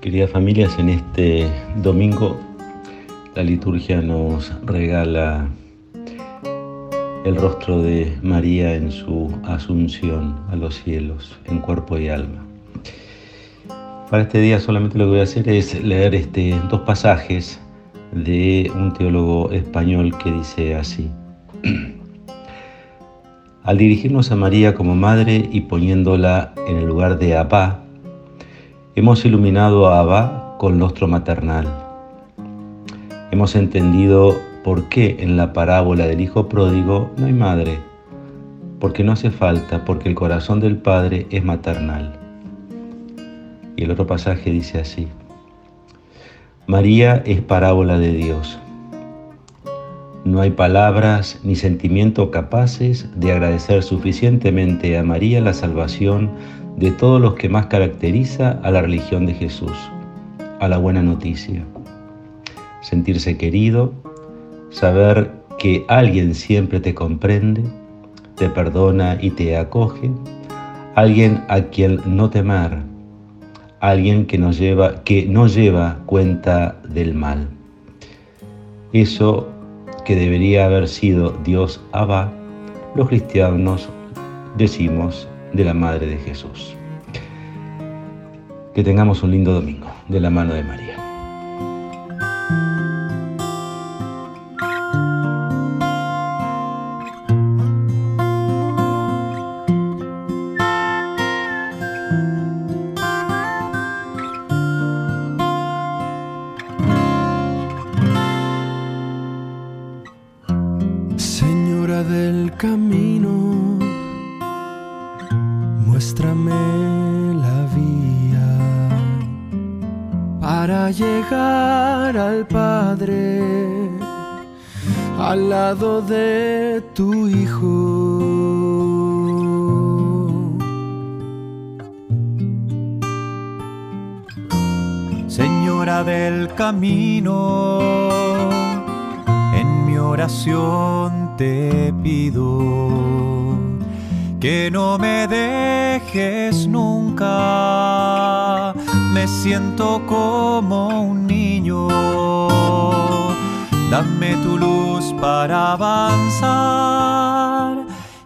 Queridas familias, en este domingo la liturgia nos regala el rostro de María en su asunción a los cielos, en cuerpo y alma. Para este día solamente lo que voy a hacer es leer este, dos pasajes de un teólogo español que dice así. Al dirigirnos a María como madre y poniéndola en el lugar de Abba, hemos iluminado a Abba con lustro maternal. Hemos entendido por qué en la parábola del hijo pródigo no hay madre, porque no hace falta, porque el corazón del padre es maternal. Y el otro pasaje dice así, María es parábola de Dios. No hay palabras ni sentimientos capaces de agradecer suficientemente a María la salvación de todos los que más caracteriza a la religión de Jesús, a la buena noticia. Sentirse querido, saber que alguien siempre te comprende, te perdona y te acoge, alguien a quien no temer, alguien que, nos lleva, que no lleva cuenta del mal. Eso que debería haber sido Dios Abba, los cristianos decimos de la Madre de Jesús. Que tengamos un lindo domingo de la mano de María. del camino, muéstrame la vía para llegar al Padre al lado de tu Hijo. Señora del camino, en mi oración te pido que no me dejes nunca. Me siento como un niño. Dame tu luz para avanzar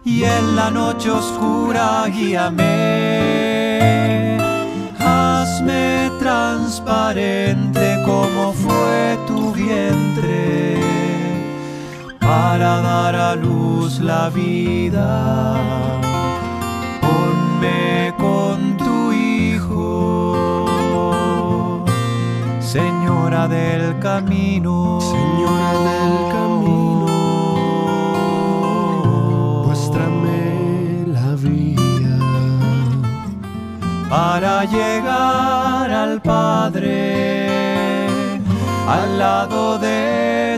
y en la noche oscura guíame. Hazme transparente como fue para dar a luz la vida. Ponme con tu Hijo, Señora del camino. Señora del camino, muéstrame la vía para llegar al Padre, al lado de